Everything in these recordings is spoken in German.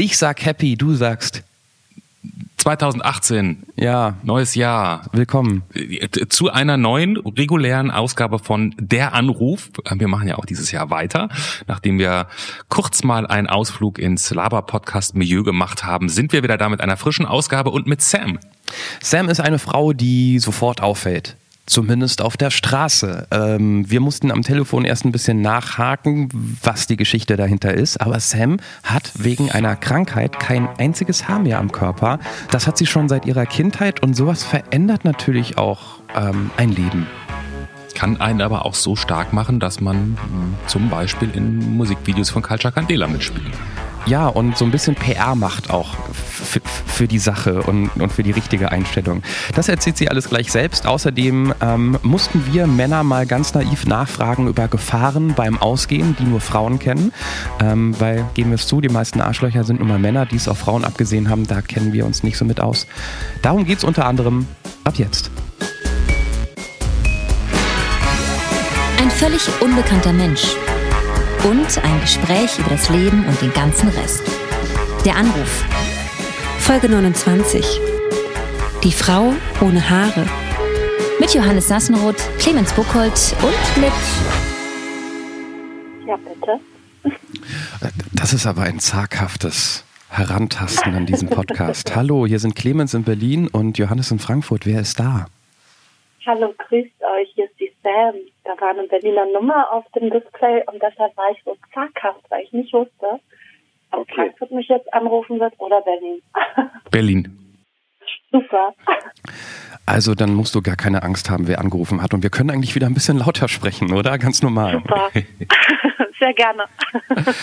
Ich sag happy, du sagst 2018. Ja. Neues Jahr. Willkommen. Zu einer neuen regulären Ausgabe von Der Anruf. Wir machen ja auch dieses Jahr weiter. Nachdem wir kurz mal einen Ausflug ins Laber-Podcast-Milieu gemacht haben, sind wir wieder da mit einer frischen Ausgabe und mit Sam. Sam ist eine Frau, die sofort auffällt. Zumindest auf der Straße. Ähm, wir mussten am Telefon erst ein bisschen nachhaken, was die Geschichte dahinter ist. Aber Sam hat wegen einer Krankheit kein einziges Haar mehr am Körper. Das hat sie schon seit ihrer Kindheit und sowas verändert natürlich auch ähm, ein Leben. Kann einen aber auch so stark machen, dass man mh, zum Beispiel in Musikvideos von Culture Candela mitspielt. Ja, und so ein bisschen PR macht auch für die Sache und, und für die richtige Einstellung. Das erzählt sie alles gleich selbst. Außerdem ähm, mussten wir Männer mal ganz naiv nachfragen über Gefahren beim Ausgehen, die nur Frauen kennen. Ähm, weil, geben wir es zu, die meisten Arschlöcher sind nun mal Männer, die es auf Frauen abgesehen haben. Da kennen wir uns nicht so mit aus. Darum geht es unter anderem ab jetzt. Ein völlig unbekannter Mensch und ein Gespräch über das Leben und den ganzen Rest. Der Anruf. Folge 29. Die Frau ohne Haare. Mit Johannes Sassenroth, Clemens Buchholz und mit. Ja, bitte. Das ist aber ein zaghaftes Herantasten an diesem Podcast. Hallo, hier sind Clemens in Berlin und Johannes in Frankfurt. Wer ist da? Hallo, grüßt euch. Hier ist die Sam. Da war eine Berliner Nummer auf dem Display und deshalb war ich so zaghaft, weil ich nicht wusste, ob Okay. Frankfurt mich jetzt anrufen wird oder Berlin. Berlin. Super. Also dann musst du gar keine Angst haben, wer angerufen hat. Und wir können eigentlich wieder ein bisschen lauter sprechen, oder? Ganz normal. Super. Sehr gerne.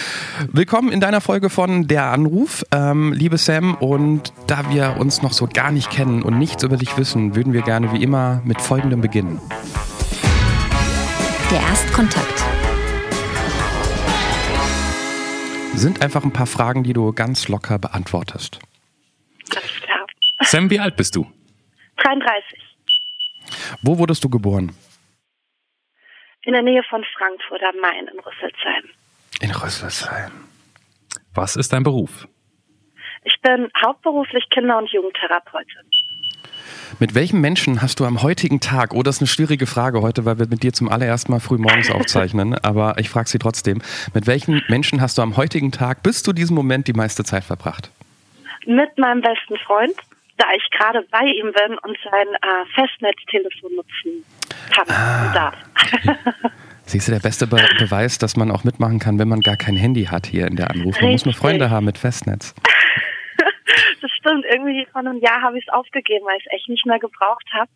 Willkommen in deiner Folge von Der Anruf, ähm, liebe Sam. Und da wir uns noch so gar nicht kennen und nichts über dich wissen, würden wir gerne wie immer mit folgendem beginnen. Der Erstkontakt. Sind einfach ein paar Fragen, die du ganz locker beantwortest. Alles klar. Sam, wie alt bist du? 33. Wo wurdest du geboren? In der Nähe von Frankfurt am Main in Rüsselsheim. In Rüsselsheim. Was ist dein Beruf? Ich bin hauptberuflich Kinder- und Jugendtherapeutin. Mit welchem Menschen hast du am heutigen Tag, oh, das ist eine schwierige Frage heute, weil wir mit dir zum allerersten Mal früh morgens aufzeichnen, aber ich frage sie trotzdem. Mit welchen Menschen hast du am heutigen Tag bis zu diesem Moment die meiste Zeit verbracht? Mit meinem besten Freund, da ich gerade bei ihm bin und sein äh, Festnetztelefon nutzen kann und darf. Siehst du, der beste Be Beweis, dass man auch mitmachen kann, wenn man gar kein Handy hat hier in der Anruf. Man muss nur Richtig. Freunde haben mit Festnetz. Das stimmt, irgendwie vor einem Jahr habe ich es aufgegeben, weil ich es echt nicht mehr gebraucht habe.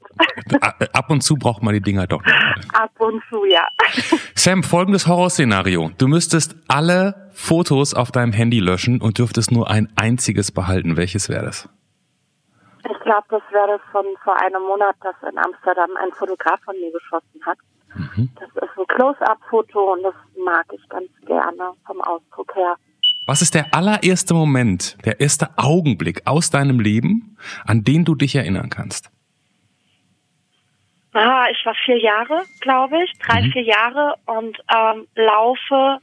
A- Ab und zu braucht man die Dinger doch. Ab und zu, ja. Sam, folgendes Horrorszenario. Du müsstest alle Fotos auf deinem Handy löschen und dürftest nur ein einziges behalten. Welches wäre das? Ich glaube, das wäre das von vor einem Monat, das in Amsterdam ein Fotograf von mir geschossen hat. Das ist ein Close-up-Foto und das mag ich ganz gerne vom Ausdruck her. Was ist der allererste Moment, der erste Augenblick aus deinem Leben, an den du dich erinnern kannst? Ah, ich war vier Jahre, glaube ich, drei, vier Jahre und ähm, laufe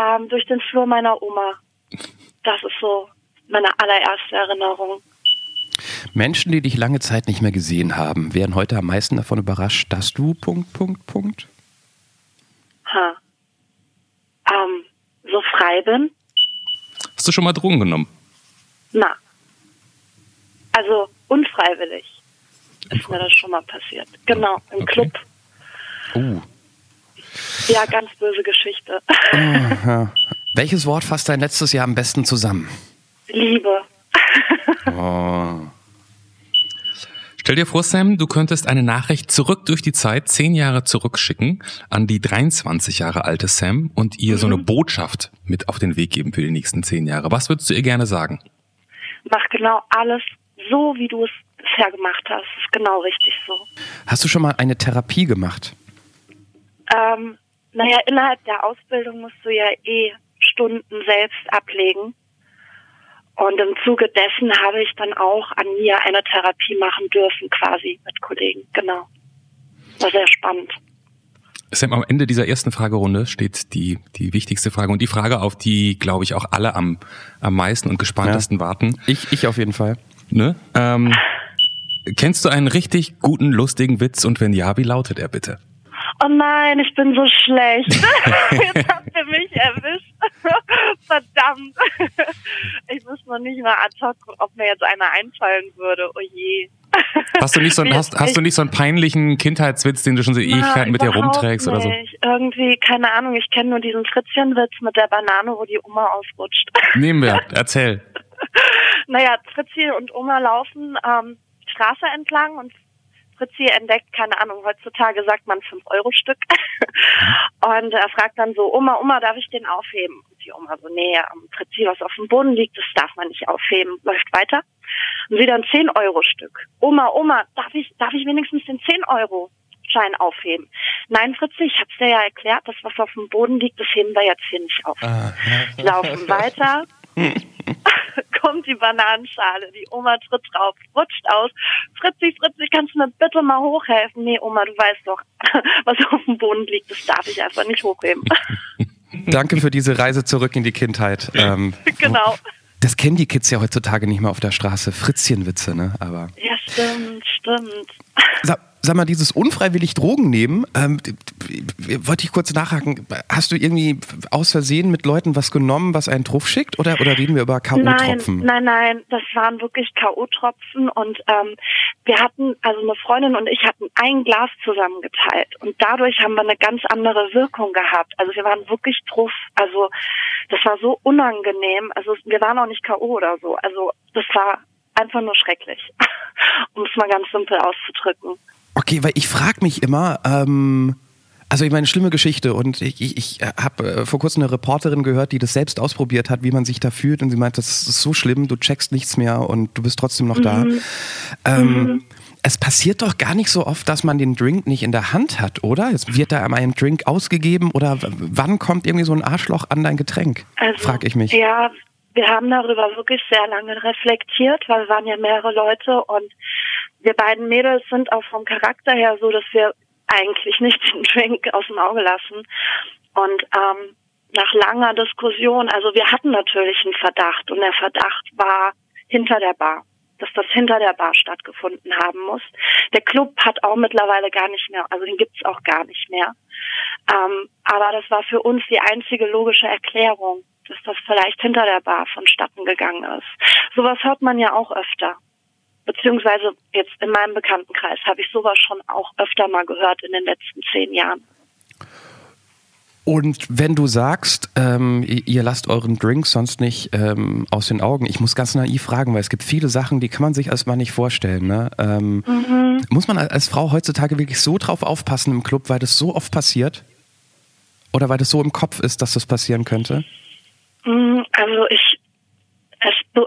ähm, durch den Flur meiner Oma. Das ist so meine allererste Erinnerung. Menschen, die dich lange Zeit nicht mehr gesehen haben, wären heute am meisten davon überrascht, dass du Punkt, Punkt, Punkt. Ha. Ähm, so frei bin? Hast du schon mal Drogen genommen? Na. Also unfreiwillig ist mir das schon mal passiert. Genau, im Okay. Club. Uh. Ja, ganz böse Geschichte. Ja. Welches Wort fasst dein letztes Jahr am besten zusammen? Liebe. Oh. Stell dir vor, Sam, du könntest eine Nachricht zurück durch die Zeit, zehn Jahre zurückschicken, an die 23 Jahre alte Sam und ihr so eine Botschaft mit auf den Weg geben für die nächsten zehn Jahre. Was würdest du ihr gerne sagen? Mach genau alles so, wie du es bisher gemacht hast. Ist genau richtig so. Hast du schon mal eine Therapie gemacht? Ähm, naja, innerhalb der Ausbildung musst du ja eh Stunden selbst ablegen. Und im Zuge dessen habe ich dann auch an mir eine Therapie machen dürfen, quasi mit Kollegen. Genau. War sehr spannend. Sam, am Ende dieser ersten Fragerunde steht die, die wichtigste Frage und die Frage, auf die, glaube ich, auch alle am, am meisten und gespanntesten ja. warten. Ich, ich auf jeden Fall. Ne? Ähm, kennst du einen richtig guten, lustigen Witz und wenn ja, wie lautet er bitte? Oh nein, ich bin so schlecht. Jetzt habt ihr mich erwischt. Verdammt. Ich wusste noch nicht mal ad hoc, ob mir jetzt einer einfallen würde. Oh je. Hast du nicht so, hast, hast du nicht so einen peinlichen Kindheitswitz, den du schon so Ewigkeiten mit dir rumträgst nicht. oder so? Irgendwie, keine Ahnung, ich kenne nur diesen Fritzchenwitz mit der Banane, wo die Oma ausrutscht. Nehmen wir, erzähl. naja, Fritzi und Oma laufen ähm, Straße entlang und Fritzi entdeckt, keine Ahnung, heutzutage sagt man 5-Euro-Stück. und er fragt dann so, Oma, Oma, darf ich den aufheben? Und die Oma so, nee, Fritzi, was auf dem Boden liegt, das darf man nicht aufheben. Läuft weiter. Und wieder ein 10-Euro-Stück. Oma, Oma, darf ich, darf ich wenigstens den 10-Euro? Schein aufheben. Nein, Fritzi, ich hab's dir ja erklärt, das, was auf dem Boden liegt, das heben wir jetzt hier nicht auf. Ah. Laufen weiter. kommt die Bananenschale, die Oma tritt drauf, rutscht aus. Fritzi, Fritzi, kannst du mir bitte mal hochhelfen? Nee, Oma, du weißt doch, was auf dem Boden liegt, das darf ich einfach nicht hochheben. Danke für diese Reise zurück in die Kindheit. Ähm, genau. Das kennen die Kids ja heutzutage nicht mehr auf der Straße. Fritzchenwitze, ne? Aber. Ja, stimmt, stimmt. Sag, sag mal, dieses unfreiwillig Drogen nehmen, ähm, wollte ich kurz nachhaken. Hast du irgendwie aus Versehen mit Leuten was genommen, was einen Truff schickt? Oder, oder reden wir über K.O.-Tropfen? Nein, nein, nein, das waren wirklich K.O.-Tropfen und ähm, wir hatten, also eine Freundin und ich hatten ein Glas zusammengeteilt und dadurch haben wir eine ganz andere Wirkung gehabt. Also wir waren wirklich Truff. Also das war so unangenehm. Also wir waren auch nicht K.O. oder so. Also das war einfach nur schrecklich, um es mal ganz simpel auszudrücken. Okay, weil ich frage mich immer, ähm, also ich meine, schlimme Geschichte und ich, ich, ich habe äh, vor kurzem eine Reporterin gehört, die das selbst ausprobiert hat, wie man sich da fühlt und sie meint, das ist so schlimm, du checkst nichts mehr und du bist trotzdem noch da. Mhm. Ähm, mhm. Es passiert doch gar nicht so oft, dass man den Drink nicht in der Hand hat, oder? Es wird da einmal ein Drink ausgegeben oder wann kommt irgendwie so ein Arschloch an dein Getränk? Also, Frag ich mich. Ja, wir haben darüber wirklich sehr lange reflektiert, weil wir waren ja mehrere Leute und wir beiden Mädels sind auch vom Charakter her so, dass wir eigentlich nicht den Drink aus dem Auge lassen. Und ähm, nach langer Diskussion, also wir hatten natürlich einen Verdacht und der Verdacht war hinter der Bar, dass das hinter der Bar stattgefunden haben muss. Der Club hat auch mittlerweile gar nicht mehr, also den gibt's auch gar nicht mehr. Ähm, aber das war für uns die einzige logische Erklärung, dass das vielleicht hinter der Bar vonstatten gegangen ist. Sowas hört man ja auch öfter beziehungsweise jetzt in meinem Bekanntenkreis habe ich sowas schon auch öfter mal gehört in den letzten zehn Jahren. Und wenn du sagst, ähm, ihr lasst euren Drink sonst nicht ähm, aus den Augen, ich muss ganz naiv fragen, weil es gibt viele Sachen, die kann man sich erstmal nicht vorstellen. Ne? Ähm, mhm. Muss man als Frau heutzutage wirklich so drauf aufpassen im Club, weil das so oft passiert? Oder weil das so im Kopf ist, dass das passieren könnte? Mhm, also ich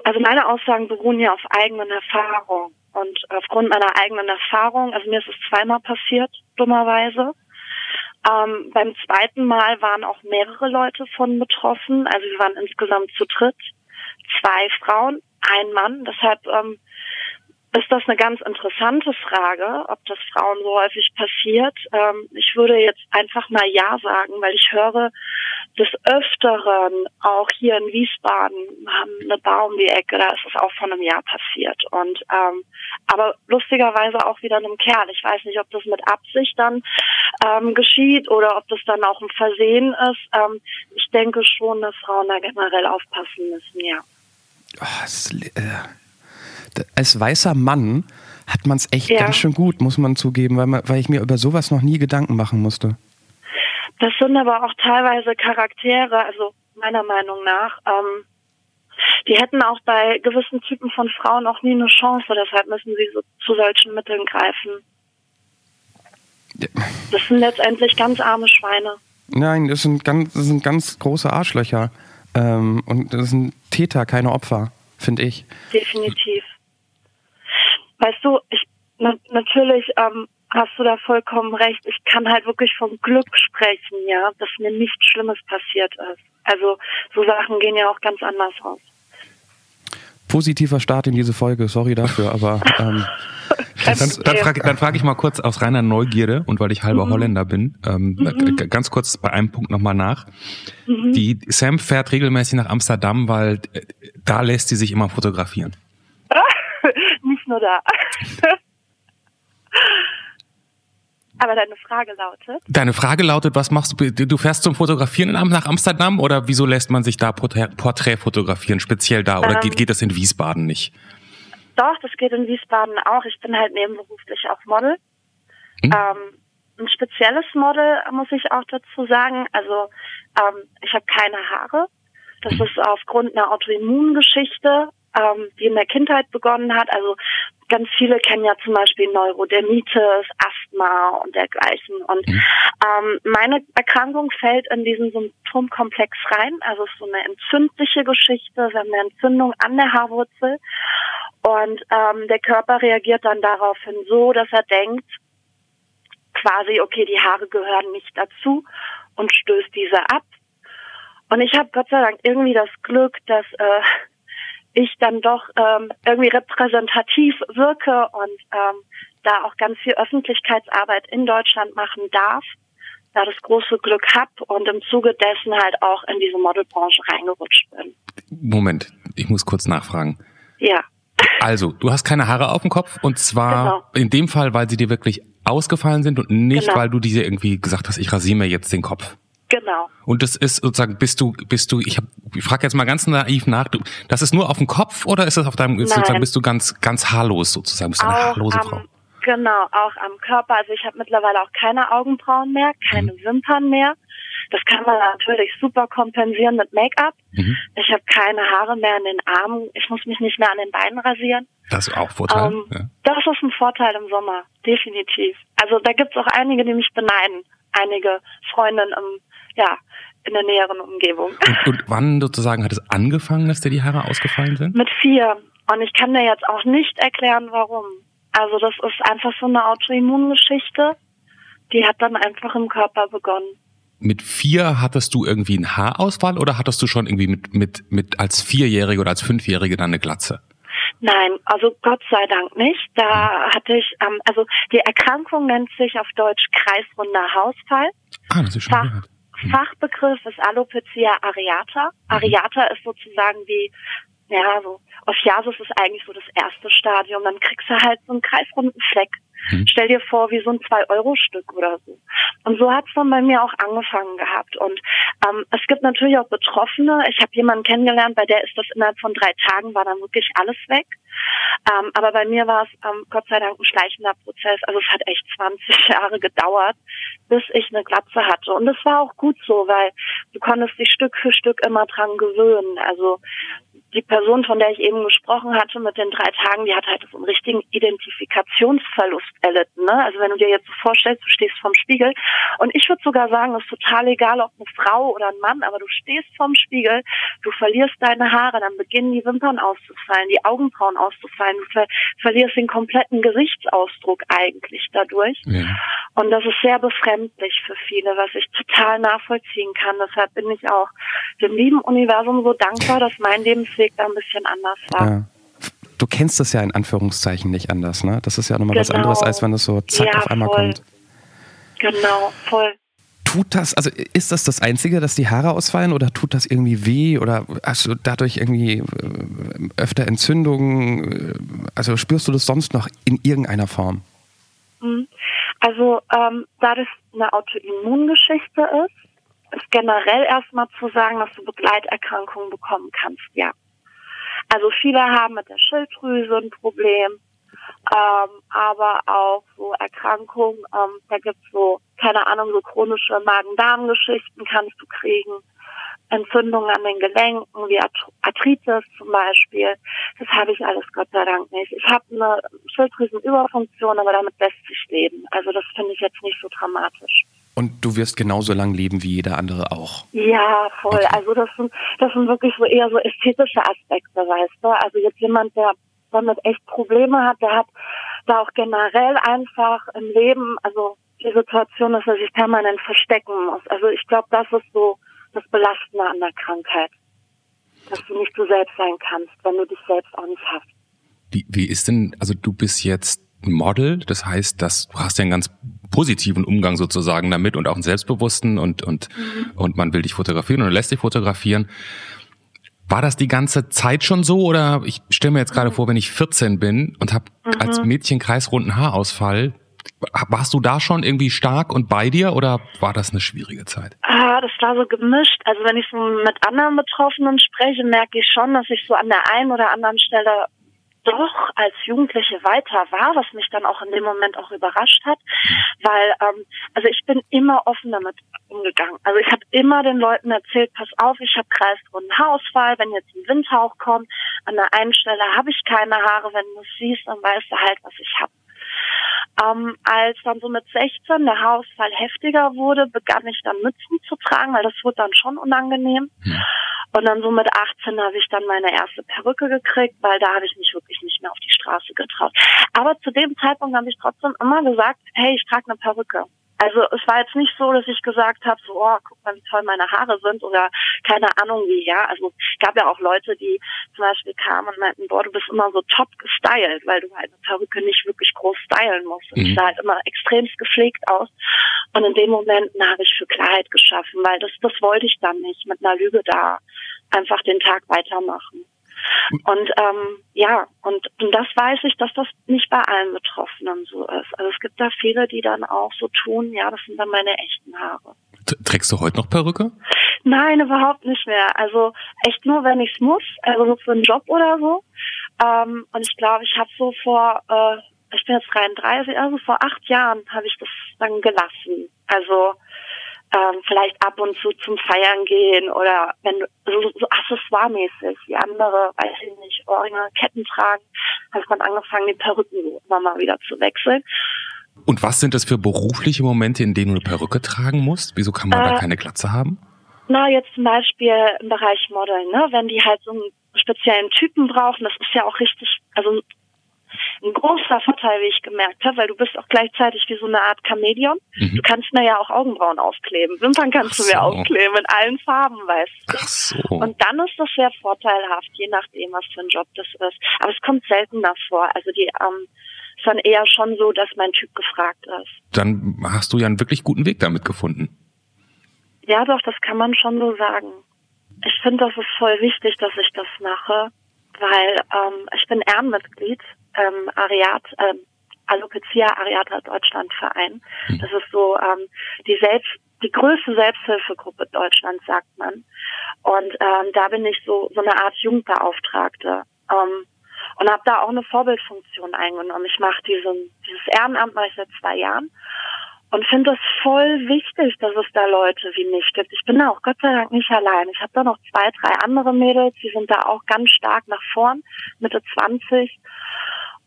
also meine Aussagen beruhen ja auf eigenen Erfahrungen. Und aufgrund meiner eigenen Erfahrung, also mir ist es zweimal passiert, dummerweise. Ähm, beim zweiten Mal waren auch mehrere Leute von betroffen. Also wir waren insgesamt zu dritt. Zwei Frauen, ein Mann. Deshalb ähm, ist das eine ganz interessante Frage, ob das Frauen so häufig passiert. Ähm, ich würde jetzt einfach mal Ja sagen, weil ich höre des Öfteren, auch hier in Wiesbaden, haben eine Bar um die Ecke, da ist es auch vor einem Jahr passiert. Und ähm, aber lustigerweise auch wieder einem Kerl. Ich weiß nicht, ob das mit Absicht dann ähm, geschieht oder ob das dann auch ein Versehen ist. Ähm, ich denke schon, dass Frauen da generell aufpassen müssen, ja. Oh, es, äh als weißer Mann hat man es echt ja. ganz schön gut, muss man zugeben, weil, man, weil ich mir über sowas noch nie Gedanken machen musste. Das sind aber auch teilweise Charaktere, also meiner Meinung nach, ähm, die hätten auch bei gewissen Typen von Frauen auch nie eine Chance, deshalb müssen sie so, zu solchen Mitteln greifen. Ja. Das sind letztendlich ganz arme Schweine. Nein, das sind ganz, das sind ganz große Arschlöcher. Ähm, und das sind Täter, keine Opfer, finde ich. Definitiv. Weißt du, ich na, natürlich ähm, hast du da vollkommen recht. Ich kann halt wirklich vom Glück sprechen, ja, dass mir nichts Schlimmes passiert ist. Also so Sachen gehen ja auch ganz anders aus. Positiver Start in diese Folge, sorry dafür, aber ähm, Dann, dann frage dann frag ich mal kurz aus reiner Neugierde und weil ich halber mhm. Holländer bin, ähm, mhm. ganz kurz bei einem Punkt nochmal nach. Mhm. Die Sam fährt regelmäßig nach Amsterdam, weil äh, da lässt sie sich immer fotografieren. Nur da. Aber deine Frage lautet? Deine Frage lautet, was machst du? Du fährst zum Fotografieren nach Amsterdam oder wieso lässt man sich da Porträt fotografieren, speziell da? Oder ähm, geht, geht das in Wiesbaden nicht? Doch, das geht in Wiesbaden auch. Ich bin halt nebenberuflich auch Model. Hm? Ähm, ein spezielles Model, muss ich auch dazu sagen. Also ähm, ich habe keine Haare. Das hm. ist aufgrund einer Autoimmungeschichte, ähm, die in der Kindheit begonnen hat. Also ganz viele kennen ja zum Beispiel Neurodermitis, Asthma und dergleichen. Und mhm. ähm, meine Erkrankung fällt in diesen Symptomkomplex rein. Also es ist so eine entzündliche Geschichte. Wir haben eine Entzündung an der Haarwurzel. Und ähm, der Körper reagiert dann daraufhin so, dass er denkt, quasi, okay, die Haare gehören nicht dazu und stößt diese ab. Und ich habe Gott sei Dank irgendwie das Glück, dass äh, ich dann doch ähm, irgendwie repräsentativ wirke und ähm, da auch ganz viel Öffentlichkeitsarbeit in Deutschland machen darf, da das große Glück hab und im Zuge dessen halt auch in diese Modelbranche reingerutscht bin. Moment, ich muss kurz nachfragen. Ja. Also, du hast keine Haare auf dem Kopf und zwar genau. in dem Fall, weil sie dir wirklich ausgefallen sind und nicht, genau. weil du dir irgendwie gesagt hast, ich rasiere mir jetzt den Kopf. Genau. Und das ist sozusagen, bist du, bist du, ich, hab, ich frage jetzt mal ganz naiv nach, du, das ist nur auf dem Kopf oder ist das auf deinem, Nein. sozusagen, bist du ganz, ganz haarlos sozusagen, bist du eine haarlose am, Frau? Genau, auch am Körper. Also ich habe mittlerweile auch keine Augenbrauen mehr, keine mhm. Wimpern mehr. Das kann man natürlich super kompensieren mit Make-up. Mhm. Ich habe keine Haare mehr an den Armen. Ich muss mich nicht mehr an den Beinen rasieren. Das ist auch Vorteil. Ähm, ja. Das ist ein Vorteil im Sommer, definitiv. Also da gibt es auch einige, die mich beneiden. Einige Freundinnen im, ja, in der näheren Umgebung. Und, und wann sozusagen hat es angefangen, dass dir die Haare ausgefallen sind? Mit vier. Und ich kann dir jetzt auch nicht erklären, warum. Also das ist einfach so eine Autoimmungeschichte. Die hat dann einfach im Körper begonnen mit vier hattest du irgendwie einen Haarausfall oder hattest du schon irgendwie mit, mit, mit als Vierjährige oder als Fünfjährige dann eine Glatze? Nein, also Gott sei Dank nicht. Da hatte ich, ähm, also die Erkrankung nennt sich auf Deutsch kreisrunder Haarausfall. Ah, das ist schon Fach, hm. Fachbegriff ist Alopecia areata. Mhm. Areata ist sozusagen wie, ja, so, Ophiasis ist eigentlich so das erste Stadium. Dann kriegst du halt so einen kreisrunden Fleck Mhm. Stell dir vor, wie so ein Zwei-Euro-Stück oder so. Und so hat es dann bei mir auch angefangen gehabt. Und ähm, es gibt natürlich auch Betroffene. Ich habe jemanden kennengelernt, bei der ist das innerhalb von drei Tagen, war dann wirklich alles weg. Ähm, aber bei mir war es ähm, Gott sei Dank ein schleichender Prozess. Also es hat echt 20 Jahre gedauert, bis ich eine Glatze hatte. Und das war auch gut so, weil du konntest dich Stück für Stück immer dran gewöhnen. Also die Person, von der ich eben gesprochen hatte mit den drei Tagen, die hat halt so einen richtigen Identifikationsverlust erlitten. Ne? Also wenn du dir jetzt so vorstellst, du stehst vorm Spiegel und ich würde sogar sagen, es ist total egal, ob eine Frau oder ein Mann, aber du stehst vorm Spiegel, du verlierst deine Haare, dann beginnen die Wimpern auszufallen, die Augenbrauen auszufallen, du ver verlierst den kompletten Gesichtsausdruck eigentlich dadurch. Ja. Und das ist sehr befremdlich für viele, was ich total nachvollziehen kann. Deshalb bin ich auch dem lieben Universum so dankbar, dass mein Lebensweg Weg da ein bisschen anders war. Ja. Du kennst das ja in Anführungszeichen nicht anders, ne? Das ist ja nochmal genau. was anderes, als wenn es so zack ja, auf einmal voll. kommt. Genau, voll. Tut das, also ist das das Einzige, dass die Haare ausfallen oder tut das irgendwie weh oder hast du dadurch irgendwie äh, öfter Entzündungen? Also spürst du das sonst noch in irgendeiner Form? Mhm. Also ähm, da das eine Autoimmungeschichte ist, ist generell erstmal zu sagen, dass du Begleiterkrankungen bekommen kannst, ja. Also viele haben mit der Schilddrüse ein Problem, ähm, aber auch so Erkrankungen, ähm, da gibt's so, keine Ahnung, so chronische Magen-Darm-Geschichten kannst du kriegen. Entzündungen an den Gelenken, wie Arthritis zum Beispiel. Das habe ich alles Gott sei Dank nicht. Ich habe eine Schilddrüsenüberfunktion, aber damit lässt sich leben. Also das finde ich jetzt nicht so dramatisch. Und du wirst genauso lang leben wie jeder andere auch. Ja, voll. Okay. Also das sind, das sind wirklich so eher so ästhetische Aspekte, weißt du. Also jetzt jemand, der damit echt Probleme hat, der hat da auch generell einfach im Leben, also die Situation, dass er sich permanent verstecken muss. Also ich glaube, das ist so das Belastende an der Krankheit. Dass du nicht du selbst sein kannst, wenn du dich selbst auch nicht hast. Wie, wie ist denn, also du bist jetzt Model, das heißt, dass du hast ja einen ganz positiven Umgang sozusagen damit und auch einen selbstbewussten und und mhm. und man will dich fotografieren oder lässt dich fotografieren. War das die ganze Zeit schon so oder ich stelle mir jetzt gerade mhm. vor, wenn ich 14 bin und habe mhm. als Mädchen kreisrunden Haarausfall, warst du da schon irgendwie stark und bei dir oder war das eine schwierige Zeit? Ah, das war so gemischt. Also wenn ich so mit anderen Betroffenen spreche, merke ich schon, dass ich so an der einen oder anderen Stelle doch als Jugendliche weiter war, was mich dann auch in dem Moment auch überrascht hat, weil ähm, also ich bin immer offen damit umgegangen. Also ich habe immer den Leuten erzählt, pass auf, ich habe kreisrunden Haarausfall, wenn jetzt ein Windhauch kommt, an der einen Stelle habe ich keine Haare, wenn du es siehst, dann weißt du halt, was ich habe. Ähm, als dann so mit 16 der Haarausfall heftiger wurde, begann ich dann Mützen zu tragen, weil das wurde dann schon unangenehm. Ja. Und dann so mit 18 habe ich dann meine erste Perücke gekriegt, weil da habe ich mich wirklich nicht mehr auf die Straße getraut. Aber zu dem Zeitpunkt habe ich trotzdem immer gesagt, hey, ich trage eine Perücke. Also es war jetzt nicht so, dass ich gesagt habe, so, oh, guck mal, wie toll meine Haare sind oder keine Ahnung wie, ja. Also es gab ja auch Leute, die zum Beispiel kamen und meinten, boah, du bist immer so top gestylt, weil du halt eine Perücke nicht wirklich groß stylen musst. Und mhm. ich sah halt immer extremst gepflegt aus. Und in dem Moment habe ich für Klarheit geschaffen, weil das, das wollte ich dann nicht, mit einer Lüge da einfach den Tag weitermachen. Und ähm, ja, und, und das weiß ich, dass das nicht bei allen Betroffenen so ist. Also es gibt da viele, die dann auch so tun, ja, das sind dann meine echten Haare. Trägst du heute noch Perücke? Nein, überhaupt nicht mehr. Also echt nur, wenn ich es muss, also so für einen Job oder so. Ähm, und ich glaube, ich habe so vor, äh, ich bin jetzt 33, also vor acht Jahren habe ich das dann gelassen. Also ähm, vielleicht ab und zu zum Feiern gehen oder wenn so, so accessoiremäßig, wie andere, weiß ich nicht, Ohrringe, Ketten tragen, ich dann angefangen, die Perücken immer mal wieder zu wechseln. Und was sind das für berufliche Momente, in denen du eine Perücke tragen musst? Wieso kann man äh, da keine Glatze haben? Na, jetzt zum Beispiel im Bereich Modeln, ne? Wenn die halt so einen speziellen Typen brauchen, das ist ja auch richtig, also ein großer Vorteil, wie ich gemerkt habe, weil du bist auch gleichzeitig wie so eine Art Chameleon. Mhm. Du kannst mir ja auch Augenbrauen aufkleben. Wimpern kannst so. du mir aufkleben in allen Farben, weißt du. Ach so. Und dann ist das sehr vorteilhaft, je nachdem, was für ein Job das ist. Aber es kommt seltener vor. Also die ähm, ist dann eher schon so, dass mein Typ gefragt ist. Dann hast du ja einen wirklich guten Weg damit gefunden. Ja, doch, das kann man schon so sagen. Ich finde, das ist voll wichtig, dass ich das mache, weil ähm, ich bin Ehrenmitglied ähm, Ariat, ähm, Alopecia Areata Deutschland Verein. Mhm. Das ist so ähm, die selbst die größte Selbsthilfegruppe Deutschlands, sagt man. Und ähm, da bin ich so so eine Art Jugendbeauftragte. Ähm, und habe da auch eine Vorbildfunktion eingenommen. Ich mache diesen, dieses Ehrenamt mache ich seit zwei Jahren und finde es voll wichtig, dass es da Leute wie mich gibt. Ich bin da auch Gott sei Dank nicht allein. Ich habe da noch zwei, drei andere Mädels, die sind da auch ganz stark nach vorn, Mitte 20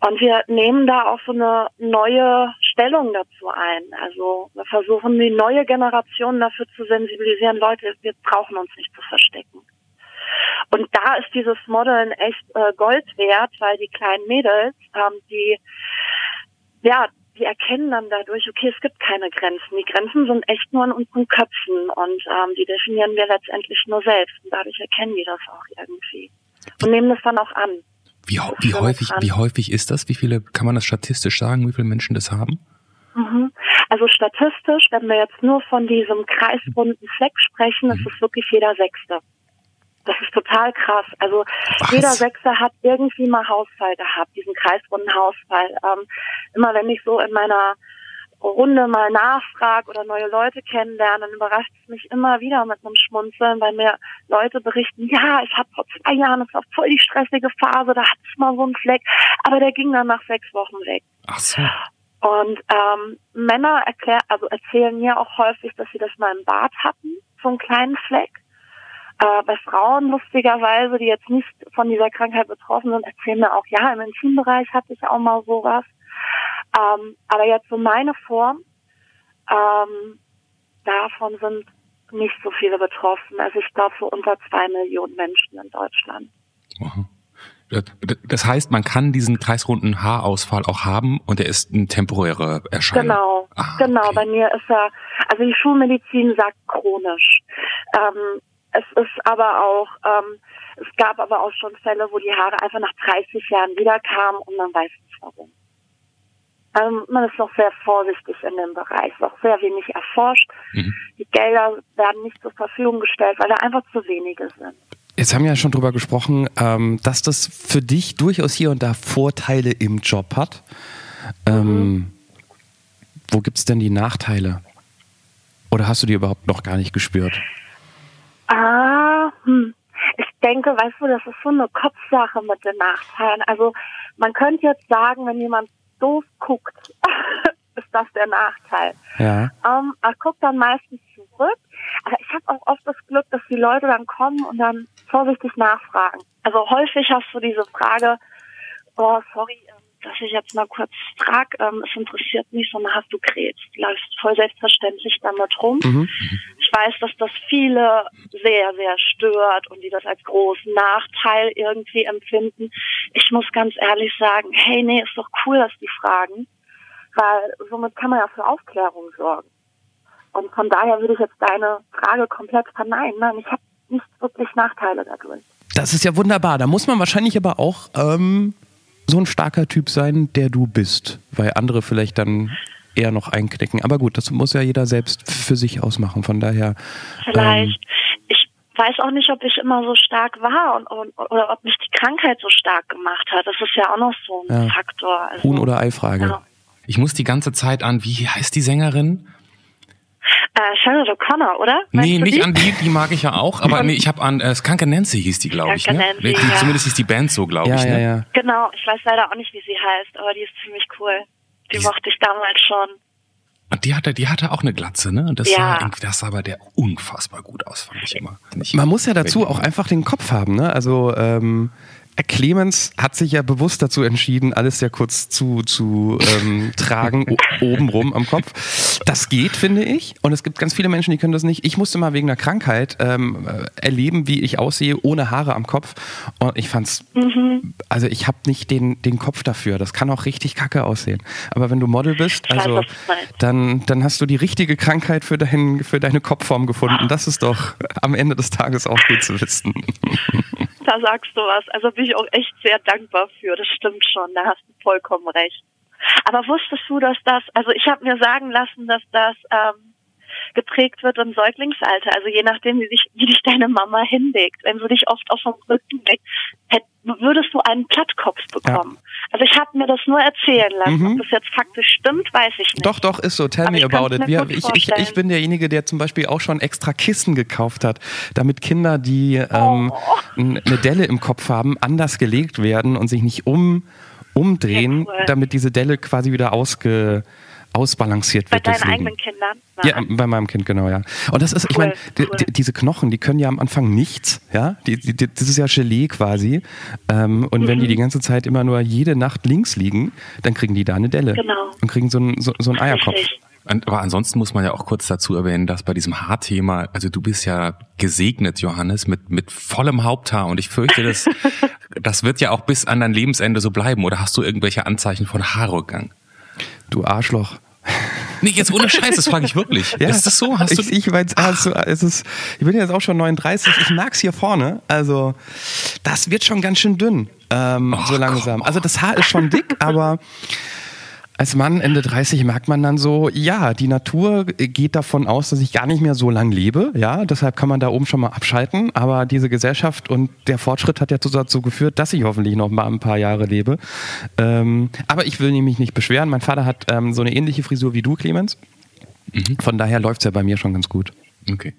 und wir nehmen da auch so eine neue Stellung dazu ein. Also wir versuchen die neue Generation dafür zu sensibilisieren, Leute, wir brauchen uns nicht zu verstecken. Und da ist dieses Modeln echt äh, Gold wert, weil die kleinen Mädels, ähm, die, ja, die erkennen dann dadurch, okay, es gibt keine Grenzen. Die Grenzen sind echt nur in unseren Köpfen und ähm, die definieren wir letztendlich nur selbst. Und dadurch erkennen die das auch irgendwie und nehmen das dann auch an. Wie, wie häufig, wie häufig ist das? Wie viele, kann man das statistisch sagen, wie viele Menschen das haben? Mhm. Also statistisch, wenn wir jetzt nur von diesem kreisrunden Fleck sprechen, mhm. ist es wirklich jeder Sechste. Das ist total krass. Also Was? jeder Sechste hat irgendwie mal Hausfall gehabt, diesen kreisrunden Hausfall. Ähm, immer wenn ich so in meiner Runde mal nachfrage oder neue Leute kennenlerne, dann überrascht es mich immer wieder mit einem Schmunzeln, weil mir Leute berichten, ja, ich hatte vor zwei Jahren, das war voll die stressige Phase, da hatte ich mal so einen Fleck, aber der ging dann nach sechs Wochen weg. Ach so. Und ähm, Männer erklär, also erzählen mir auch häufig, dass sie das mal im Bad hatten, so einen kleinen Fleck. Äh, bei Frauen lustigerweise, die jetzt nicht von dieser Krankheit betroffen sind, erzählen mir auch, ja, im Intimbereich hatte ich auch mal sowas. Ähm, aber jetzt so meine Form, ähm, davon sind nicht so viele betroffen. Also ich glaube so unter zwei Millionen Menschen in Deutschland. Das heißt, man kann diesen kreisrunden Haarausfall auch haben und er ist eine temporäre Erscheinung. Genau, ah, genau. Okay. Bei mir ist er, also die Schulmedizin sagt chronisch. Ähm, es ist aber auch, ähm, es gab aber auch schon Fälle, wo die Haare einfach nach 30 Jahren wiederkamen und man weiß nicht warum. Ähm, man ist noch sehr vorsichtig in dem Bereich, noch sehr wenig erforscht. Mhm. Die Gelder werden nicht zur Verfügung gestellt, weil da einfach zu wenige sind. Jetzt haben wir ja schon drüber gesprochen, ähm, dass das für dich durchaus hier und da Vorteile im Job hat. Ähm, mhm. Wo gibt es denn die Nachteile? Oder hast du die überhaupt noch gar nicht gespürt? Ah, hm. ich denke, weißt du, das ist so eine Kopfsache mit den Nachteilen. Also man könnte jetzt sagen, wenn jemand doof guckt, ist das der Nachteil. Ja. Ähm, er guckt dann meistens zurück. Aber ich habe auch oft das Glück, dass die Leute dann kommen und dann vorsichtig nachfragen. Also häufig hast du diese Frage, oh, sorry, ähm, dass ich jetzt mal kurz frage, ähm, es interessiert mich, sondern hast du Krebs? Du läufst voll selbstverständlich damit rum. Mhm. Ich weiß, dass das viele sehr, sehr stört und die das als großen Nachteil irgendwie empfinden. Ich muss ganz ehrlich sagen, hey, nee, ist doch cool, dass die fragen, weil somit kann man ja für Aufklärung sorgen. Und von daher würde ich jetzt deine Frage komplett verneinen. Nein, ich habe nicht wirklich Nachteile dadurch. Das ist ja wunderbar. Da muss man wahrscheinlich aber auch ähm, so ein starker Typ sein, der du bist, weil andere vielleicht dann eher noch einknicken. Aber gut, das muss ja jeder selbst für sich ausmachen. Von daher. Vielleicht. Ähm, ich weiß auch nicht, ob ich immer so stark war und, und, oder ob mich die Krankheit so stark gemacht hat. Das ist ja auch noch so ein ja. Faktor. Also, Huhn- oder Ei-Frage. Ja. Ich muss die ganze Zeit an, wie heißt die Sängerin? Äh, Shannon O'Connor, oder? Meinst nee, nicht die? an die, die mag ich ja auch, aber nee, ich habe an äh, Skanke Nancy hieß die, glaube ich. Ne? Nancy, die, ja. Zumindest hieß die Band so, glaube ja, ich. Ne? Ja, ja. Genau, ich weiß leider auch nicht, wie sie heißt, aber die ist ziemlich cool. Die, mochte ich damals schon. Und die hatte, die hatte auch eine Glatze, ne? Und das ja. sah, das sah aber der unfassbar gut aus, fand ich immer. Ich Man muss ja dazu auch einfach den Kopf haben, ne? Also ähm, Clemens hat sich ja bewusst dazu entschieden, alles sehr kurz zu, zu ähm, tragen, obenrum am Kopf. Das geht, finde ich. Und es gibt ganz viele Menschen, die können das nicht. Ich musste mal wegen einer Krankheit ähm, äh, erleben, wie ich aussehe, ohne Haare am Kopf. Und ich fand's, mhm. also ich habe nicht den, den Kopf dafür. Das kann auch richtig kacke aussehen. Aber wenn du Model bist, also dann, dann hast du die richtige Krankheit für, dein, für deine Kopfform gefunden. Das ist doch am Ende des Tages auch gut zu wissen. Da sagst du was. Also bin ich auch echt sehr dankbar für. Das stimmt schon. Da hast du vollkommen recht. Aber wusstest du, dass das, also ich habe mir sagen lassen, dass das ähm, geprägt wird im Säuglingsalter. Also je nachdem, wie, sich, wie dich deine Mama hinlegt. Wenn du dich oft auf dem Rücken legst, würdest du einen Plattkopf bekommen. Ja. Also ich habe mir das nur erzählen lassen. Mhm. Ob das jetzt faktisch stimmt, weiß ich nicht. Doch, doch, ist so. Tell Aber me about it. Wir, ich, ich, ich, bin derjenige, der zum Beispiel auch schon extra Kissen gekauft hat, damit Kinder, die ähm, oh. eine Delle im Kopf haben, anders gelegt werden und sich nicht um umdrehen, cool. damit diese Delle quasi wieder ausge ausbalanciert wird. Bei deinen deswegen. eigenen Kindern? Nein. Ja, bei meinem Kind, genau, ja. Und das ist, cool, ich meine, cool. die, diese Knochen, die können ja am Anfang nichts, ja. Die, die, das ist ja Gelee quasi. Ähm, und mhm. wenn die mhm. die ganze Zeit immer nur jede Nacht links liegen, dann kriegen die da eine Delle. Genau. Und kriegen so einen, so, so einen Eierkopf. Richtig. Aber ansonsten muss man ja auch kurz dazu erwähnen, dass bei diesem Haarthema, also du bist ja gesegnet, Johannes, mit, mit vollem Haupthaar und ich fürchte, das, das wird ja auch bis an dein Lebensende so bleiben. Oder hast du irgendwelche Anzeichen von Haarrückgang? Du Arschloch. Nee, jetzt ohne Scheiß, das frage ich wirklich. Ja, ist das so? Hast ich, du ich, weiß, also, es ist, ich bin jetzt auch schon 39, ich mag's hier vorne. Also, das wird schon ganz schön dünn, ähm, so langsam. Also, das Haar ist schon dick, aber als Mann Ende 30 merkt man dann so, ja, die Natur geht davon aus, dass ich gar nicht mehr so lang lebe, ja, deshalb kann man da oben schon mal abschalten, aber diese Gesellschaft und der Fortschritt hat ja dazu geführt, dass ich hoffentlich noch mal ein paar Jahre lebe. Ähm, aber ich will nämlich nicht beschweren. Mein Vater hat ähm, so eine ähnliche Frisur wie du, Clemens. Mhm. Von daher läuft's ja bei mir schon ganz gut. Okay.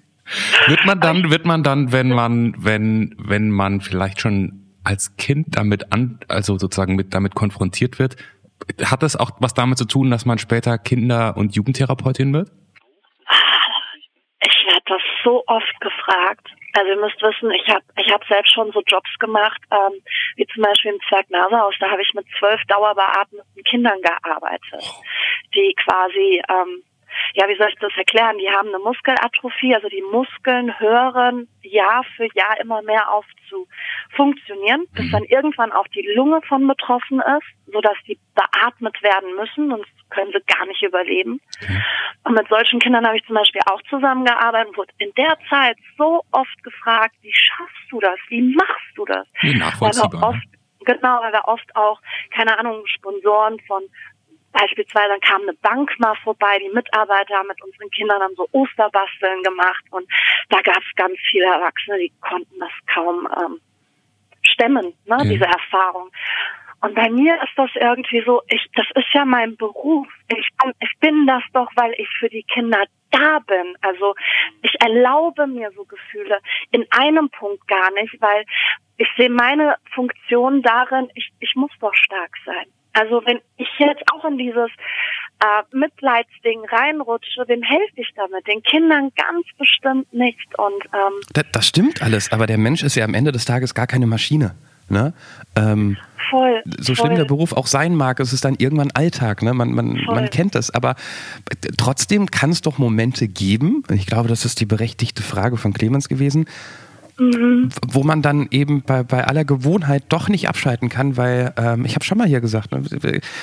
Wird man dann, wird man dann, wenn man, wenn, wenn man vielleicht schon als Kind damit an, also sozusagen mit damit konfrontiert wird, hat das auch was damit zu tun, dass man später Kinder- und Jugendtherapeutin wird? Ich werde das so oft gefragt. Also ihr müsst wissen, ich habe ich hab selbst schon so Jobs gemacht, ähm, wie zum Beispiel im Zwergnasehaus. Da habe ich mit zwölf dauerbeatmeten Kindern gearbeitet, die quasi ähm, ja, wie soll ich das erklären? Die haben eine Muskelatrophie, also die Muskeln hören Jahr für Jahr immer mehr auf zu funktionieren, bis mhm. dann irgendwann auch die Lunge von betroffen ist, sodass die beatmet werden müssen, sonst können sie gar nicht überleben. Und mit solchen Kindern habe ich zum Beispiel auch zusammengearbeitet und wurde in der Zeit so oft gefragt, wie schaffst du das? Wie machst du das? Wie nachvollziehbar. Oft, genau, weil wir oft auch, keine Ahnung, Sponsoren von Beispielsweise dann kam eine Bank mal vorbei, die Mitarbeiter haben mit unseren Kindern dann so Osterbasteln gemacht und da gab es ganz viele Erwachsene, die konnten das kaum ähm, stemmen, ne, ja. diese Erfahrung. Und bei mir ist das irgendwie so, ich, das ist ja mein Beruf. Ich, ich bin das doch, weil ich für die Kinder da bin. Also ich erlaube mir so Gefühle in einem Punkt gar nicht, weil ich sehe meine Funktion darin, ich, ich muss doch stark sein. Also wenn ich jetzt auch in dieses äh, Mitleidsding reinrutsche, wem helfe ich damit? Den Kindern ganz bestimmt nicht. Und ähm, das, das stimmt alles, aber der Mensch ist ja am Ende des Tages gar keine Maschine. Ne? Ähm, voll. So schlimm der Beruf auch sein mag, es ist dann irgendwann Alltag. Ne? Man, man, man kennt das. Aber trotzdem kann es doch Momente geben, ich glaube, das ist die berechtigte Frage von Clemens gewesen, mhm. wo man dann eben bei, bei aller Gewohnheit doch nicht abschalten kann, weil ähm, ich habe schon mal hier gesagt, ne,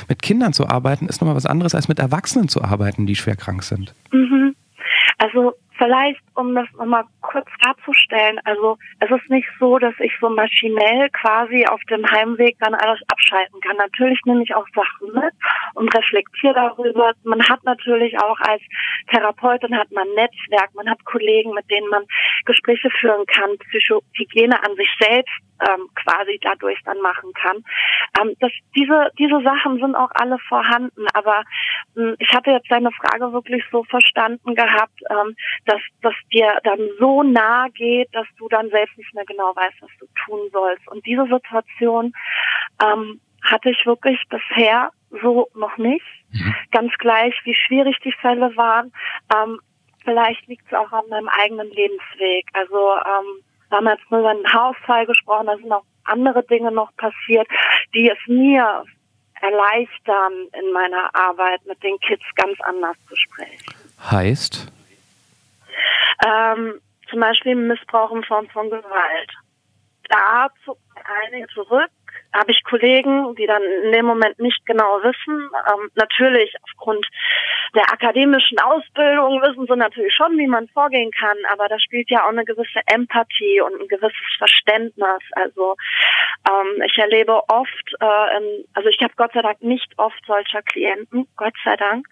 mit Kindern zu arbeiten ist nochmal was anderes als mit Erwachsenen zu arbeiten, die schwer krank sind. Mhm. Also Vielleicht, um das nochmal kurz darzustellen, also es ist nicht so, dass ich so maschinell quasi auf dem Heimweg dann alles abschalten kann. Natürlich nehme ich auch Sachen mit und reflektiere darüber. Man hat natürlich auch als Therapeutin hat man Netzwerk, man hat Kollegen, mit denen man Gespräche führen kann, Psychohygiene an sich selbst ähm, quasi dadurch dann machen kann. Ähm, das, diese, diese Sachen sind auch alle vorhanden, aber ähm, ich hatte jetzt deine Frage wirklich so verstanden gehabt, ähm, dass das dir dann so nahe geht, dass du dann selbst nicht mehr genau weißt, was du tun sollst. Und diese Situation ähm, hatte ich wirklich bisher so noch nicht. Mhm. Ganz gleich, wie schwierig die Fälle waren. Ähm, vielleicht liegt es auch an meinem eigenen Lebensweg. Also ähm, wir haben jetzt nur über einen Hausfall gesprochen, da sind auch andere Dinge noch passiert, die es mir erleichtern, in meiner Arbeit mit den Kids ganz anders zu sprechen. Heißt? Ähm, zum Beispiel Missbrauch in Form von Gewalt. Da zucken einige zurück, habe ich Kollegen, die dann in dem Moment nicht genau wissen. Ähm, natürlich aufgrund der akademischen Ausbildung wissen sie natürlich schon, wie man vorgehen kann, aber da spielt ja auch eine gewisse Empathie und ein gewisses Verständnis. Also ähm, ich erlebe oft, äh, in, also ich habe Gott sei Dank nicht oft solcher Klienten, Gott sei Dank.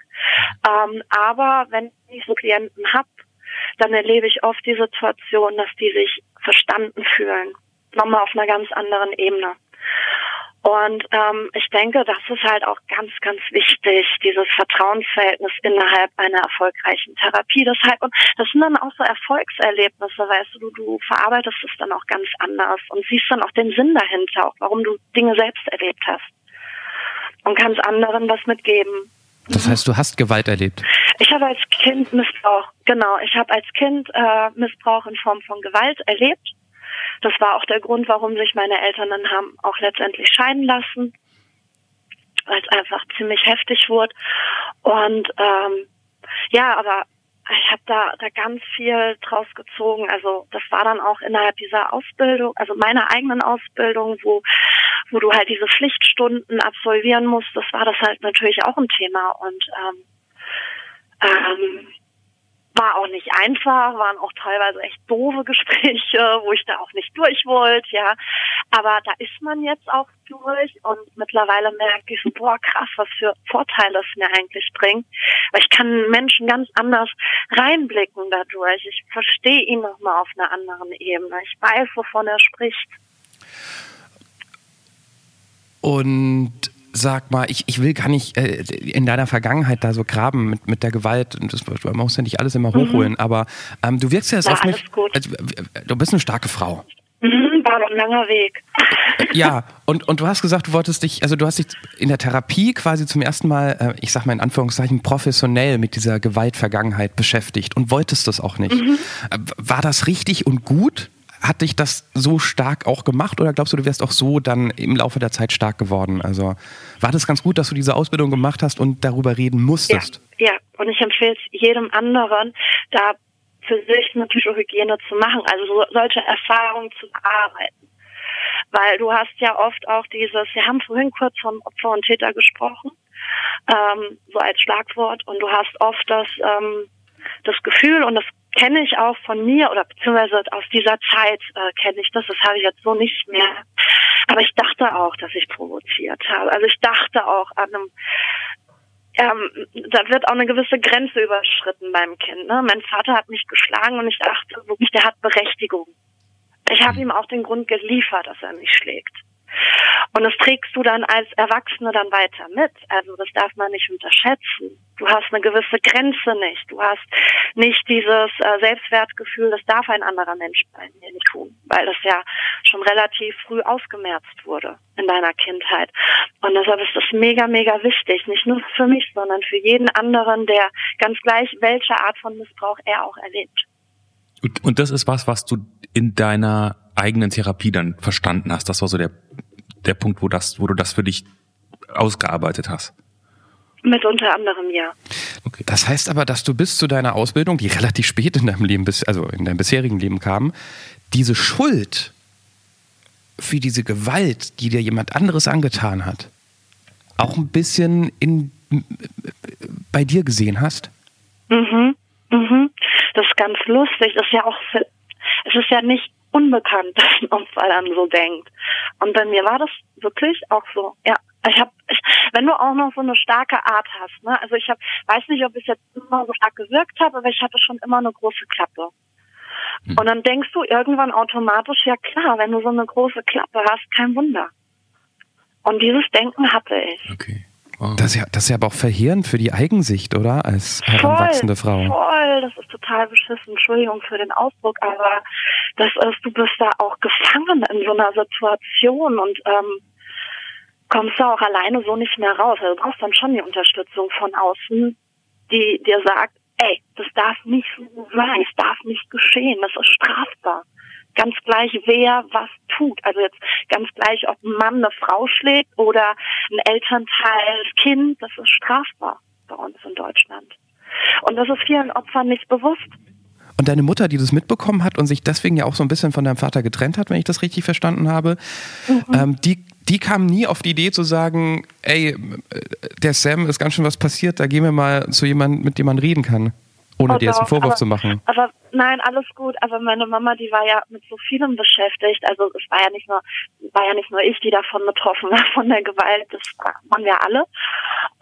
Ähm, aber wenn ich so Klienten habe, dann erlebe ich oft die Situation, dass die sich verstanden fühlen. Nochmal auf einer ganz anderen Ebene. Und ähm, ich denke, das ist halt auch ganz, ganz wichtig, dieses Vertrauensverhältnis innerhalb einer erfolgreichen Therapie. Deshalb, und das sind dann auch so Erfolgserlebnisse, weißt du, du verarbeitest es dann auch ganz anders und siehst dann auch den Sinn dahinter, auch warum du Dinge selbst erlebt hast. Und kannst anderen was mitgeben. Das heißt, du hast Gewalt erlebt? Ich habe als Kind Missbrauch, genau, ich habe als Kind äh, Missbrauch in Form von Gewalt erlebt das war auch der Grund, warum sich meine Eltern dann haben auch letztendlich scheiden lassen, weil es einfach ziemlich heftig wurde. Und ähm, ja, aber ich habe da, da ganz viel draus gezogen. Also das war dann auch innerhalb dieser Ausbildung, also meiner eigenen Ausbildung, wo, wo du halt diese Pflichtstunden absolvieren musst, das war das halt natürlich auch ein Thema. Und ähm, ähm, war auch nicht einfach, waren auch teilweise echt doofe Gespräche, wo ich da auch nicht durch wollte, ja. Aber da ist man jetzt auch durch und mittlerweile merke ich boah, krass, was für Vorteile es mir eigentlich bringt. Weil ich kann Menschen ganz anders reinblicken dadurch. Ich verstehe ihn nochmal auf einer anderen Ebene. Ich weiß, wovon er spricht. Und sag mal, ich, ich will gar nicht äh, in deiner Vergangenheit da so graben mit, mit der Gewalt. Und das, man muss ja nicht alles immer hochholen, mhm. aber ähm, du wirkst ja jetzt auf mich. Also, du bist eine starke Frau. Mhm, war ein langer Weg. Ja, und, und du hast gesagt, du wolltest dich, also du hast dich in der Therapie quasi zum ersten Mal, äh, ich sag mal in Anführungszeichen, professionell mit dieser Gewaltvergangenheit beschäftigt und wolltest das auch nicht. Mhm. Äh, war das richtig und gut? Hat dich das so stark auch gemacht oder glaubst du, du wärst auch so dann im Laufe der Zeit stark geworden? Also war das ganz gut, dass du diese Ausbildung gemacht hast und darüber reden musstest? Ja, ja. und ich empfehle es jedem anderen, da für sich eine Psychohygiene zu machen, also so, solche Erfahrungen zu erarbeiten. Weil du hast ja oft auch dieses, wir haben vorhin kurz von Opfer und Täter gesprochen, ähm, so als Schlagwort, und du hast oft das, ähm, das Gefühl, und das kenne ich auch von mir oder beziehungsweise aus dieser Zeit äh, kenne ich das, das habe ich jetzt so nicht mehr. Aber ich dachte auch, dass ich provoziert habe. Also ich dachte auch an einem ähm, da wird auch eine gewisse Grenze überschritten beim Kind. Ne? Mein Vater hat mich geschlagen und ich dachte wirklich, der hat Berechtigung. Ich habe ihm auch den Grund geliefert, dass er mich schlägt. Und das trägst du dann als Erwachsene dann weiter mit. Also das darf man nicht unterschätzen. Du hast eine gewisse Grenze nicht. Du hast nicht dieses äh, Selbstwertgefühl, das darf ein anderer Mensch bei mir nicht tun, weil das ja schon relativ früh ausgemerzt wurde in deiner Kindheit. Und deshalb ist das mega, mega wichtig, nicht nur für mich, sondern für jeden anderen, der ganz gleich, welche Art von Missbrauch er auch erlebt. Und, und das ist was, was du in deiner eigenen Therapie dann verstanden hast. Das war so der, der Punkt, wo das, wo du das für dich ausgearbeitet hast. Mit unter anderem ja. Okay. Das heißt aber, dass du bis zu deiner Ausbildung, die relativ spät in deinem Leben, also in deinem bisherigen Leben kam, diese Schuld für diese Gewalt, die dir jemand anderes angetan hat, auch ein bisschen in, bei dir gesehen hast? Mhm, mhm. Das ist ganz lustig. Das ist ja auch, es ist ja nicht unbekannt, dass Opfer dann so denkt. Und bei mir war das wirklich auch so. Ja, ich habe, wenn du auch noch so eine starke Art hast, ne? Also ich hab, weiß nicht, ob ich jetzt immer so stark gewirkt habe, aber ich hatte schon immer eine große Klappe. Mhm. Und dann denkst du irgendwann automatisch, ja klar, wenn du so eine große Klappe hast, kein Wunder. Und dieses Denken hatte ich. Okay. Das, ist ja, das ist ja aber auch verheerend für die Eigensicht, oder? Als heranwachsende Frau. Voll, das ist total beschissen. Entschuldigung für den Ausdruck, aber das ist, du bist da auch gefangen in so einer Situation und ähm, kommst da auch alleine so nicht mehr raus. Also du brauchst dann schon die Unterstützung von außen, die dir sagt, ey, das darf nicht so sein, es darf nicht geschehen, das ist strafbar ganz gleich, wer was tut. Also jetzt ganz gleich, ob ein Mann eine Frau schlägt oder ein Elternteil das Kind, das ist strafbar bei uns in Deutschland. Und das ist vielen Opfern nicht bewusst. Und deine Mutter, die das mitbekommen hat und sich deswegen ja auch so ein bisschen von deinem Vater getrennt hat, wenn ich das richtig verstanden habe, mhm. ähm, die, die kam nie auf die Idee zu sagen, ey, der Sam ist ganz schön was passiert, da gehen wir mal zu jemandem, mit dem man reden kann. Ohne oh, dir jetzt einen Vorwurf aber, zu machen. Aber nein, alles gut. Aber meine Mama, die war ja mit so vielem beschäftigt. Also es war ja nicht nur, war ja nicht nur ich, die davon betroffen war von der Gewalt. Das waren wir alle.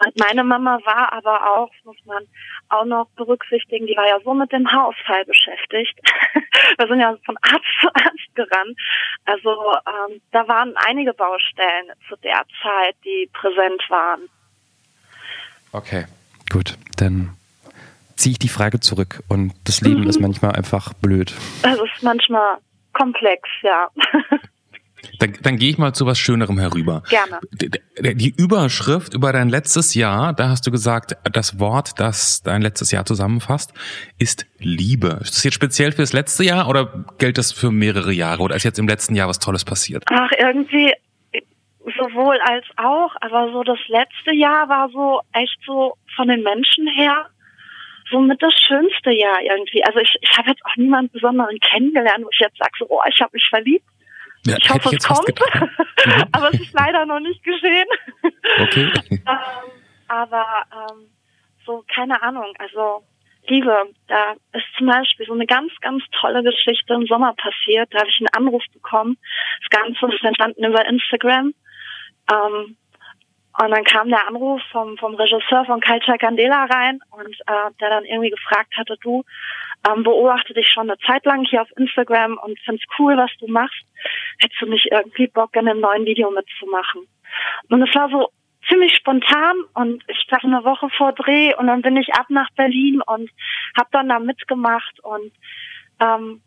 Und meine Mama war aber auch, muss man auch noch berücksichtigen, die war ja so mit dem Hausfall beschäftigt. wir sind ja von Arzt zu Arzt gerannt. Also ähm, da waren einige Baustellen zu der Zeit, die präsent waren. Okay, gut. Dann ziehe ich die Frage zurück. Und das Leben mhm. ist manchmal einfach blöd. Es ist manchmal komplex, ja. Dann, dann gehe ich mal zu was Schönerem herüber. Gerne. Die, die Überschrift über dein letztes Jahr, da hast du gesagt, das Wort, das dein letztes Jahr zusammenfasst, ist Liebe. Ist das jetzt speziell für das letzte Jahr oder gilt das für mehrere Jahre oder ist jetzt im letzten Jahr was Tolles passiert? Ach, irgendwie sowohl als auch, aber so das letzte Jahr war so echt so von den Menschen her somit das schönste Jahr irgendwie. Also ich, ich habe jetzt auch niemanden besonderen kennengelernt, wo ich jetzt sage, so, oh, ich habe mich verliebt. Ja, ich hoffe, ich es kommt. Mhm. aber es ist leider noch nicht geschehen. Okay. ähm, aber ähm, so, keine Ahnung, also Liebe, da ist zum Beispiel so eine ganz, ganz tolle Geschichte im Sommer passiert. Da habe ich einen Anruf bekommen. Das Ganze ist entstanden über Instagram. Ähm, und dann kam der Anruf vom, vom Regisseur von Culture Candela rein und äh, der dann irgendwie gefragt hatte, du ähm, beobachte dich schon eine Zeit lang hier auf Instagram und find's cool, was du machst. Hättest du nicht irgendwie Bock, in einem neuen Video mitzumachen? Und es war so ziemlich spontan und ich dachte eine Woche vor Dreh und dann bin ich ab nach Berlin und habe dann da mitgemacht und ähm,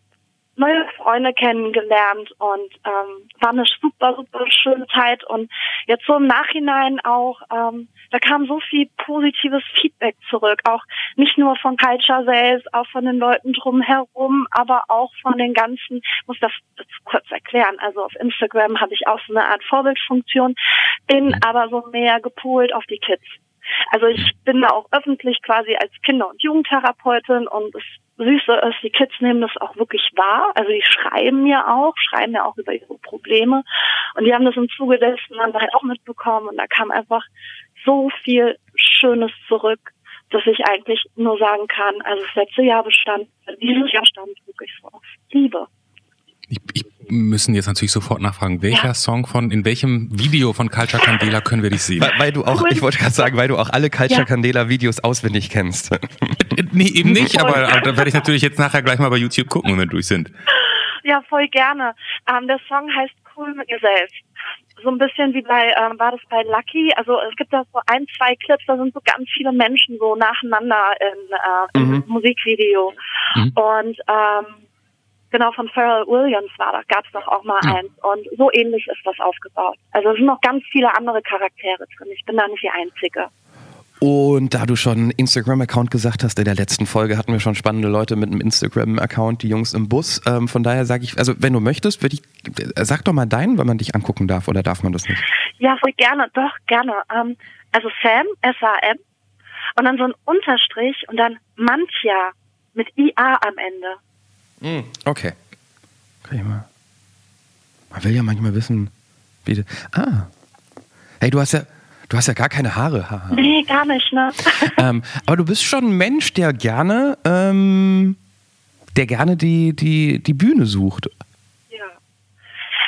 neue Freunde kennengelernt und ähm, war eine super, super schöne Zeit. Und jetzt so im Nachhinein auch, ähm, da kam so viel positives Feedback zurück. Auch nicht nur von Culture selbst, auch von den Leuten drumherum, aber auch von den ganzen, ich muss das, das kurz erklären. Also auf Instagram habe ich auch so eine Art Vorbildfunktion, bin aber so mehr gepolt auf die Kids. Also ich bin da auch öffentlich quasi als Kinder- und Jugendtherapeutin und es Süße ist, die Kids nehmen das auch wirklich wahr. Also die schreiben mir auch, schreiben mir auch über ihre Probleme. Und die haben das im Zuge dessen dann halt auch mitbekommen. Und da kam einfach so viel Schönes zurück, dass ich eigentlich nur sagen kann, also das letzte Jahr bestand, dieses Jahr stand wirklich so auf Liebe. Ich, ich müssen jetzt natürlich sofort nachfragen, welcher ja. Song von, in welchem Video von Culture Candela können wir dich sehen? Weil, weil du auch, ich wollte gerade sagen, weil du auch alle Culture ja. Candela Videos auswendig kennst. nee, eben nicht, aber, aber da werde ich natürlich jetzt nachher gleich mal bei YouTube gucken, wenn wir durch sind. Ja, voll gerne. Ähm, der Song heißt Cool mit mir selbst. So ein bisschen wie bei, ähm, war das bei Lucky? Also es gibt da so ein, zwei Clips, da sind so ganz viele Menschen so nacheinander in, äh, im mhm. Musikvideo. Mhm. Und ähm, Genau, von Pharrell Williams war da, gab es doch auch mal ja. eins. Und so ähnlich ist das aufgebaut. Also es sind noch ganz viele andere Charaktere drin. Ich bin da nicht die Einzige. Und da du schon Instagram-Account gesagt hast, in der letzten Folge hatten wir schon spannende Leute mit einem Instagram-Account, die Jungs im Bus. Ähm, von daher sage ich, also wenn du möchtest, würde ich, äh, sag doch mal deinen, wenn man dich angucken darf, oder darf man das nicht? Ja, voll gerne, doch, gerne. Ähm, also Sam, S-A-M, und dann so ein Unterstrich und dann Mantia mit I-A am Ende. Mm, okay. Kann ich mal. Man will ja manchmal wissen, wie. Du, ah. Hey, du hast ja. Du hast ja gar keine Haare. Haha. Nee, gar nicht, ne? ähm, aber du bist schon ein Mensch, der gerne, ähm, der gerne die, die, die Bühne sucht. Ja.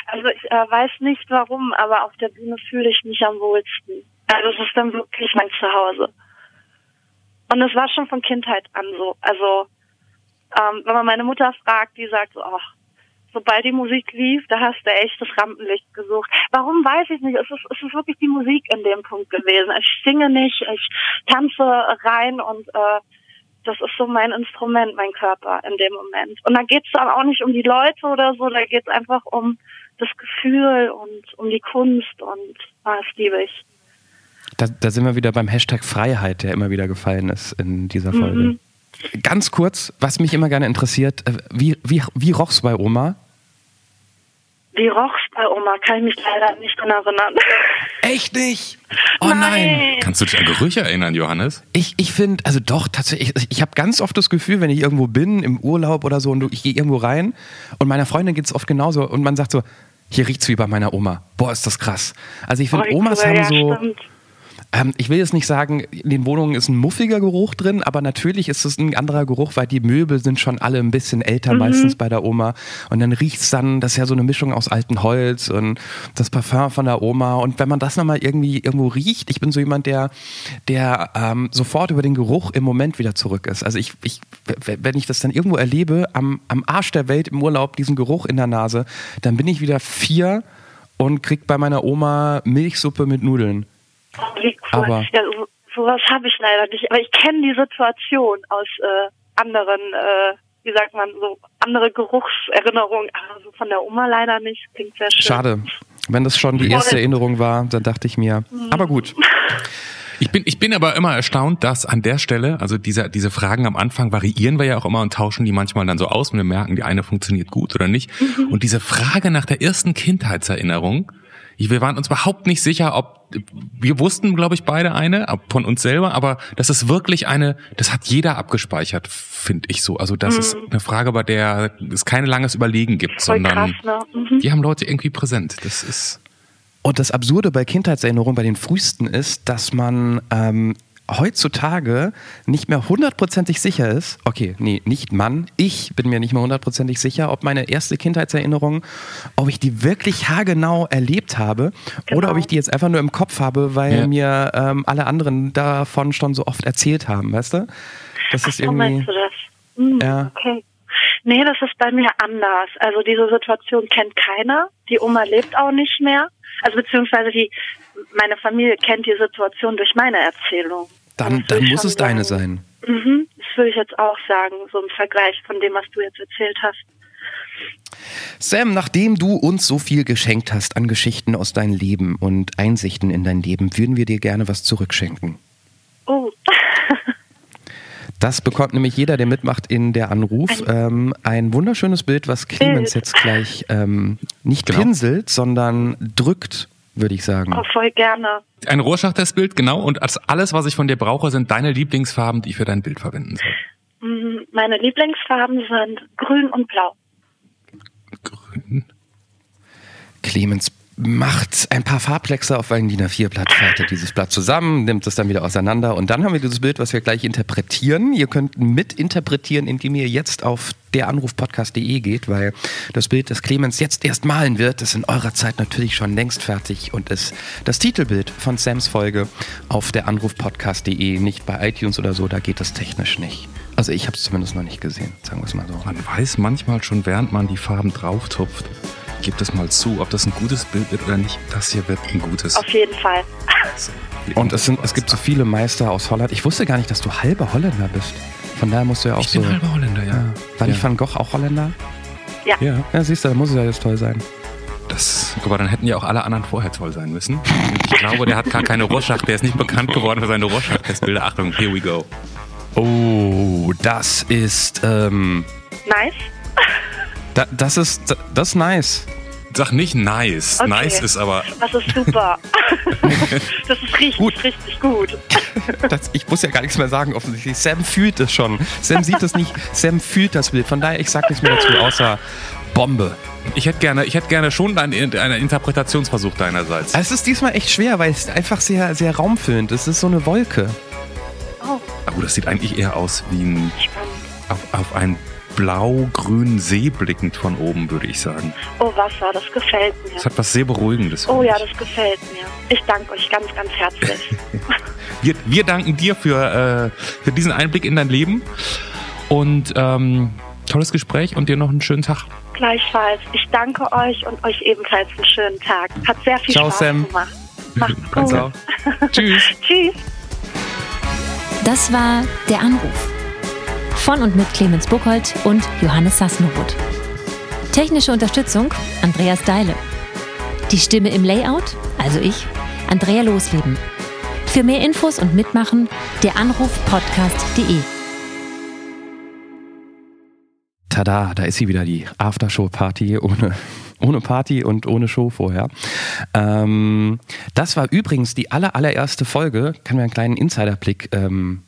Also ich äh, weiß nicht warum, aber auf der Bühne fühle ich mich am wohlsten. Also es ist dann wirklich mein Zuhause. Und es war schon von Kindheit an so. Also ähm, wenn man meine Mutter fragt, die sagt so, ach, sobald die Musik lief, da hast du echt das Rampenlicht gesucht. Warum weiß ich nicht. Es ist, es ist wirklich die Musik in dem Punkt gewesen. Ich singe nicht, ich tanze rein und äh, das ist so mein Instrument, mein Körper in dem Moment. Und da geht es dann auch nicht um die Leute oder so, da geht es einfach um das Gefühl und um die Kunst und ah, das liebe ich. Da, da sind wir wieder beim Hashtag Freiheit, der immer wieder gefallen ist in dieser Folge. Mhm. Ganz kurz, was mich immer gerne interessiert, äh, wie, wie, wie roch's bei Oma? Wie roch's bei Oma? Kann ich mich leider nicht dran erinnern. Echt nicht? Oh nein. nein. Kannst du dich an Gerüche erinnern, Johannes? Ich, ich finde, also doch, tatsächlich, ich, ich habe ganz oft das Gefühl, wenn ich irgendwo bin, im Urlaub oder so, und ich gehe irgendwo rein und meiner Freundin geht es oft genauso und man sagt so, hier riecht's wie bei meiner Oma. Boah, ist das krass. Also ich finde, oh, Omas haben so. Stimmt ähm, ich will jetzt nicht sagen, in den Wohnungen ist ein muffiger Geruch drin, aber natürlich ist es ein anderer Geruch, weil die Möbel sind schon alle ein bisschen älter, mhm. meistens bei der Oma. Und dann riecht es dann, das ist ja so eine Mischung aus altem Holz und das Parfum von der Oma. Und wenn man das nochmal irgendwie irgendwo riecht, ich bin so jemand, der, der ähm, sofort über den Geruch im Moment wieder zurück ist. Also ich, ich wenn ich das dann irgendwo erlebe, am, am Arsch der Welt im Urlaub, diesen Geruch in der Nase, dann bin ich wieder vier und krieg bei meiner Oma Milchsuppe mit Nudeln. Aber ja, so, sowas habe ich leider nicht. Aber ich kenne die Situation aus äh, anderen, äh, wie sagt man, so andere Geruchserinnerungen. Also von der Oma leider nicht. Klingt sehr schön. Schade. Wenn das schon die erste Erinnerung war, dann dachte ich mir, mhm. aber gut. Ich bin, ich bin aber immer erstaunt, dass an der Stelle, also diese, diese Fragen am Anfang variieren wir ja auch immer und tauschen die manchmal dann so aus und wir merken, die eine funktioniert gut oder nicht. Mhm. Und diese Frage nach der ersten Kindheitserinnerung, wir waren uns überhaupt nicht sicher, ob wir wussten, glaube ich, beide eine von uns selber, aber das ist wirklich eine, das hat jeder abgespeichert, finde ich so. Also das mhm. ist eine Frage, bei der es kein langes Überlegen gibt, Voll sondern krass, ne? mhm. die haben Leute irgendwie präsent. Das ist und das Absurde bei Kindheitserinnerungen, bei den frühesten ist, dass man ähm, heutzutage nicht mehr hundertprozentig sicher ist, okay, nee, nicht Mann, ich bin mir nicht mehr hundertprozentig sicher, ob meine erste Kindheitserinnerung, ob ich die wirklich haargenau erlebt habe genau. oder ob ich die jetzt einfach nur im Kopf habe, weil ja. mir ähm, alle anderen davon schon so oft erzählt haben, weißt du? Das ist Ach, irgendwie. Meinst du das? Hm, ja. Okay. Nee, das ist bei mir anders. Also diese Situation kennt keiner. Die Oma lebt auch nicht mehr. Also beziehungsweise die, meine Familie kennt die Situation durch meine Erzählung. Dann, dann muss es deine sein. Mhm, das würde ich jetzt auch sagen, so im Vergleich von dem, was du jetzt erzählt hast. Sam, nachdem du uns so viel geschenkt hast an Geschichten aus deinem Leben und Einsichten in dein Leben, würden wir dir gerne was zurückschenken. Oh. Das bekommt nämlich jeder, der mitmacht in der Anruf. Ein, ähm, ein wunderschönes Bild, was Clemens Bild. jetzt gleich ähm, nicht genau. pinselt, sondern drückt würde ich sagen. Oh, voll gerne. Ein Rorschach-Testbild, genau. Und alles, was ich von dir brauche, sind deine Lieblingsfarben, die ich für dein Bild verwenden soll. Mm, meine Lieblingsfarben sind grün und blau. Grün. Clemens macht ein paar Farbplexe auf ein DIN A4-Blatt, faltet dieses Blatt zusammen, nimmt es dann wieder auseinander und dann haben wir dieses Bild, was wir gleich interpretieren. Ihr könnt mitinterpretieren, indem ihr jetzt auf deranrufpodcast.de geht, weil das Bild, das Clemens jetzt erst malen wird, ist in eurer Zeit natürlich schon längst fertig und ist das Titelbild von Sams Folge auf deranrufpodcast.de, nicht bei iTunes oder so, da geht das technisch nicht. Also ich habe es zumindest noch nicht gesehen, sagen wir es mal so. Man weiß manchmal schon, während man die Farben drauftupft, gebt es mal zu, ob das ein gutes Bild wird oder nicht. Das hier wird ein gutes. Auf jeden Fall. Und es, sind, es gibt so viele Meister aus Holland. Ich wusste gar nicht, dass du halber Holländer bist. Von daher musst du ja auch ich so. bin halber Holländer, ja. Ja. War nicht Ja. Van Gogh auch Holländer? Ja. Ja, Ja, siehst du, da muss es ja jetzt toll sein. das, aber dann hätten ja auch alle anderen vorher toll sein müssen. Ich glaube, der hat gar keine Rorschach, der ist nicht bekannt geworden für seine Rorschach-Testbilder. Achtung, here we go. Oh, das ist, ähm, Nice. da, das ist, das ist nice. Sag nicht nice. Okay. Nice ist aber, Das ist super. das ist richtig, Gut. richtig gut. Das, ich muss ja gar nichts mehr sagen, offensichtlich. Sam fühlt es schon. Sam sieht es nicht, Sam fühlt das Bild. Von daher, ich sag nichts mehr dazu, außer Bombe. ich hätte gerne, ich hätte gerne schon einen, einen Interpretationsversuch deinerseits. Es ist diesmal echt schwer, weil es einfach sehr, sehr raumfüllend ist. Es ist so eine Wolke. Oh, Aber das sieht eigentlich eher aus wie ein, spannend. auf, auf einen blau-grünen See blickend von oben, würde ich sagen. Oh, Wasser, das gefällt mir. Das hat was sehr Beruhigendes. Oh ja, das gefällt mir. Ich danke euch ganz, ganz herzlich. Wir, wir danken dir für, äh, für diesen Einblick in dein Leben und ähm, tolles Gespräch und dir noch einen schönen Tag. Gleichfalls. Ich danke euch und euch ebenfalls einen schönen Tag. Hat sehr viel Ciao, Spaß Sam. gemacht. Macht's gut. Tschüss. Tschüss. Das war Der Anruf. Von und mit Clemens Buchholz und Johannes Sassenroth. Technische Unterstützung Andreas Deile. Die Stimme im Layout, also ich, Andrea Losleben. Für mehr Infos und Mitmachen der Anrufpodcast.de. Tada, da ist sie wieder, die Aftershow-Party ohne, ohne Party und ohne Show vorher. Ähm, das war übrigens die aller, allererste Folge, kann mir einen kleinen Insiderblick ähm,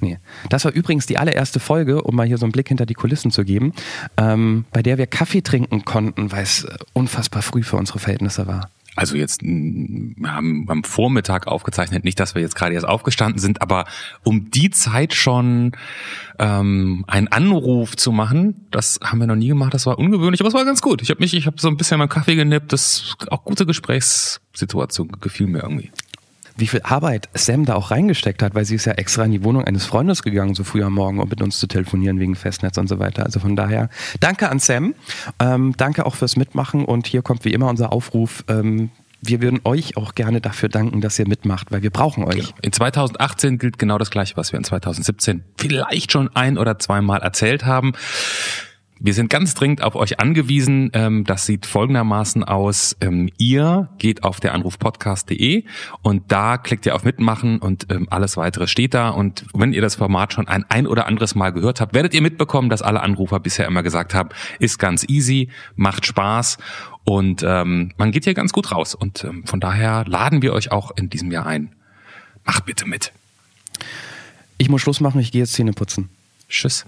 Nee. Das war übrigens die allererste Folge, um mal hier so einen Blick hinter die Kulissen zu geben, ähm, bei der wir Kaffee trinken konnten, weil es äh, unfassbar früh für unsere Verhältnisse war. Also jetzt, wir haben am Vormittag aufgezeichnet, nicht, dass wir jetzt gerade erst aufgestanden sind, aber um die Zeit schon ähm, einen Anruf zu machen, das haben wir noch nie gemacht, das war ungewöhnlich, aber es war ganz gut. Ich habe mich, ich habe so ein bisschen meinen Kaffee genippt, das auch gute Gesprächssituation gefiel mir irgendwie. Wie viel Arbeit Sam da auch reingesteckt hat, weil sie ist ja extra in die Wohnung eines Freundes gegangen, so früh am Morgen, um mit uns zu telefonieren wegen Festnetz und so weiter. Also von daher, danke an Sam, ähm, danke auch fürs Mitmachen und hier kommt wie immer unser Aufruf. Ähm, wir würden euch auch gerne dafür danken, dass ihr mitmacht, weil wir brauchen euch. In 2018 gilt genau das Gleiche, was wir in 2017 vielleicht schon ein oder zweimal erzählt haben. Wir sind ganz dringend auf euch angewiesen. Ähm, das sieht folgendermaßen aus. Ähm, ihr geht auf der Anrufpodcast.de und da klickt ihr auf Mitmachen und ähm, alles weitere steht da. Und wenn ihr das Format schon ein ein oder anderes Mal gehört habt, werdet ihr mitbekommen, dass alle Anrufer bisher immer gesagt haben, ist ganz easy, macht Spaß und ähm, man geht hier ganz gut raus. Und ähm, von daher laden wir euch auch in diesem Jahr ein. Macht bitte mit. Ich muss Schluss machen, ich gehe jetzt Zähne putzen. Tschüss.